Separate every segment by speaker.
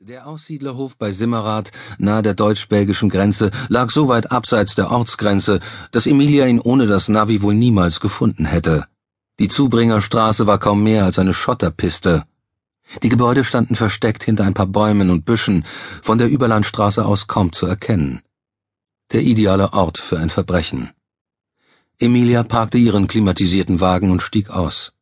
Speaker 1: Der Aussiedlerhof bei Simmerath, nahe der deutsch-belgischen Grenze, lag so weit abseits der Ortsgrenze, dass Emilia ihn ohne das Navi wohl niemals gefunden hätte. Die Zubringerstraße war kaum mehr als eine Schotterpiste. Die Gebäude standen versteckt hinter ein paar Bäumen und Büschen, von der Überlandstraße aus kaum zu erkennen. Der ideale Ort für ein Verbrechen. Emilia parkte ihren klimatisierten Wagen und stieg aus.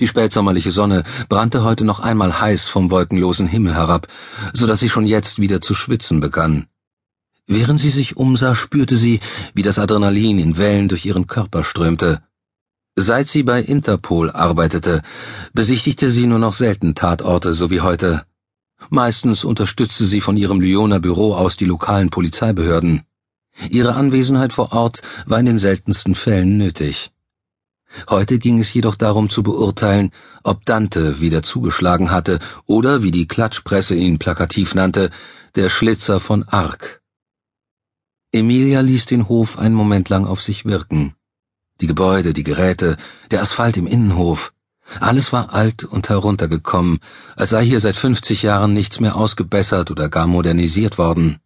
Speaker 1: Die spätsommerliche Sonne brannte heute noch einmal heiß vom wolkenlosen Himmel herab, so dass sie schon jetzt wieder zu schwitzen begann. Während sie sich umsah, spürte sie, wie das Adrenalin in Wellen durch ihren Körper strömte. Seit sie bei Interpol arbeitete, besichtigte sie nur noch selten Tatorte, so wie heute. Meistens unterstützte sie von ihrem Lyoner Büro aus die lokalen Polizeibehörden. Ihre Anwesenheit vor Ort war in den seltensten Fällen nötig. Heute ging es jedoch darum zu beurteilen, ob Dante wieder zugeschlagen hatte oder, wie die Klatschpresse ihn plakativ nannte, der Schlitzer von Ark. Emilia ließ den Hof einen Moment lang auf sich wirken. Die Gebäude, die Geräte, der Asphalt im Innenhof, alles war alt und heruntergekommen, als sei hier seit fünfzig Jahren nichts mehr ausgebessert oder gar modernisiert worden.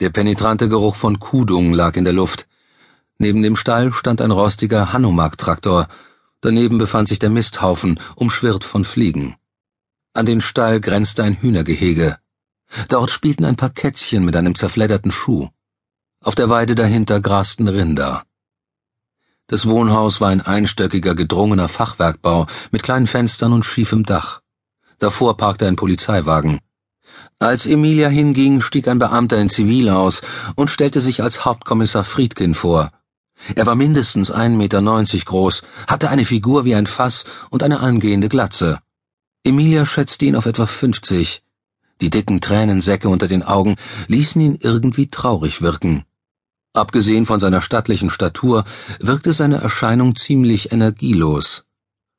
Speaker 1: Der penetrante Geruch von Kudung lag in der Luft, Neben dem Stall stand ein rostiger Hanomag-Traktor, daneben befand sich der Misthaufen, umschwirrt von Fliegen. An den Stall grenzte ein Hühnergehege. Dort spielten ein paar Kätzchen mit einem zerfledderten Schuh. Auf der Weide dahinter grasten Rinder. Das Wohnhaus war ein einstöckiger, gedrungener Fachwerkbau mit kleinen Fenstern und schiefem Dach. Davor parkte ein Polizeiwagen. Als Emilia hinging, stieg ein Beamter in Zivil aus und stellte sich als Hauptkommissar Friedkin vor, er war mindestens 1,90 Meter groß, hatte eine Figur wie ein Fass und eine angehende Glatze. Emilia schätzte ihn auf etwa 50. Die dicken Tränensäcke unter den Augen ließen ihn irgendwie traurig wirken. Abgesehen von seiner stattlichen Statur wirkte seine Erscheinung ziemlich energielos.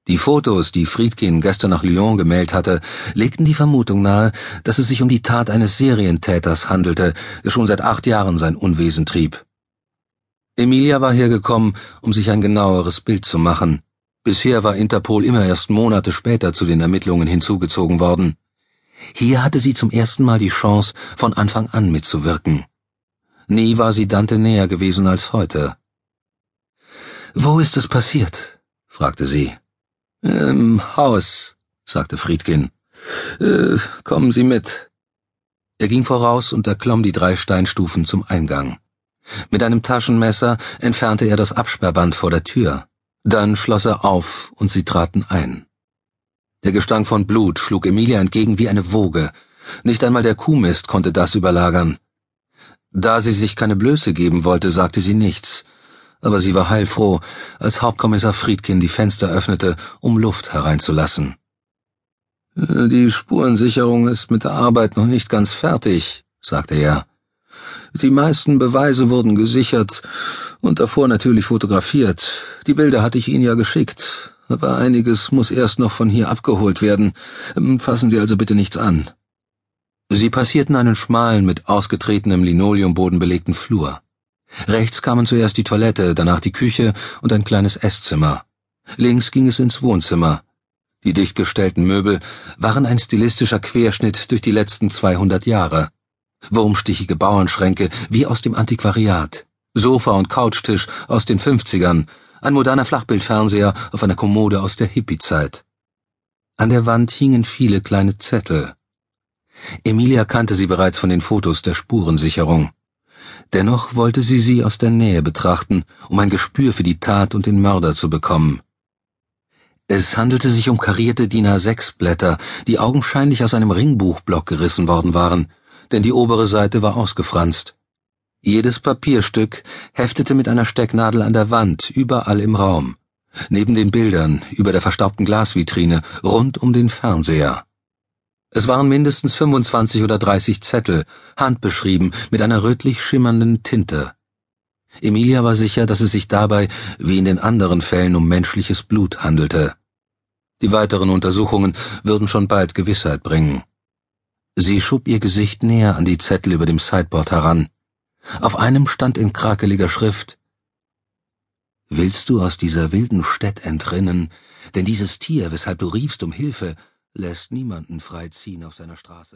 Speaker 1: Die Fotos, die Friedkin gestern nach Lyon gemeldet hatte, legten die Vermutung nahe, dass es sich um die Tat eines Serientäters handelte, der schon seit acht Jahren sein Unwesen trieb. Emilia war hergekommen, um sich ein genaueres Bild zu machen. Bisher war Interpol immer erst Monate später zu den Ermittlungen hinzugezogen worden. Hier hatte sie zum ersten Mal die Chance, von Anfang an mitzuwirken. Nie war sie Dante näher gewesen als heute. Wo ist es passiert? fragte sie. Im Haus, sagte Friedkin. Äh, kommen Sie mit. Er ging voraus und erklomm die drei Steinstufen zum Eingang. Mit einem Taschenmesser entfernte er das Absperrband vor der Tür. Dann schloss er auf und sie traten ein. Der Gestank von Blut schlug Emilia entgegen wie eine Woge. Nicht einmal der Kuhmist konnte das überlagern. Da sie sich keine Blöße geben wollte, sagte sie nichts. Aber sie war heilfroh, als Hauptkommissar Friedkin die Fenster öffnete, um Luft hereinzulassen. Die Spurensicherung ist mit der Arbeit noch nicht ganz fertig, sagte er. Die meisten Beweise wurden gesichert und davor natürlich fotografiert. Die Bilder hatte ich Ihnen ja geschickt, aber einiges muss erst noch von hier abgeholt werden. Fassen Sie also bitte nichts an. Sie passierten einen schmalen, mit ausgetretenem Linoleumboden belegten Flur. Rechts kamen zuerst die Toilette, danach die Küche und ein kleines Esszimmer. Links ging es ins Wohnzimmer. Die dichtgestellten Möbel waren ein stilistischer Querschnitt durch die letzten 200 Jahre wurmstichige Bauernschränke wie aus dem Antiquariat, Sofa und Couchtisch aus den Fünfzigern, ein moderner Flachbildfernseher auf einer Kommode aus der Hippie-Zeit. An der Wand hingen viele kleine Zettel. Emilia kannte sie bereits von den Fotos der Spurensicherung. Dennoch wollte sie sie aus der Nähe betrachten, um ein Gespür für die Tat und den Mörder zu bekommen. Es handelte sich um karierte DIN A6 Blätter, die augenscheinlich aus einem Ringbuchblock gerissen worden waren, denn die obere Seite war ausgefranst. Jedes Papierstück heftete mit einer Stecknadel an der Wand, überall im Raum. Neben den Bildern, über der verstaubten Glasvitrine, rund um den Fernseher. Es waren mindestens 25 oder 30 Zettel, handbeschrieben, mit einer rötlich schimmernden Tinte. Emilia war sicher, dass es sich dabei, wie in den anderen Fällen, um menschliches Blut handelte. Die weiteren Untersuchungen würden schon bald Gewissheit bringen. Sie schob ihr Gesicht näher an die Zettel über dem Sideboard heran. Auf einem stand in krakeliger Schrift Willst du aus dieser wilden Städt entrinnen, denn dieses Tier, weshalb du riefst um Hilfe, lässt niemanden frei ziehen auf seiner Straße.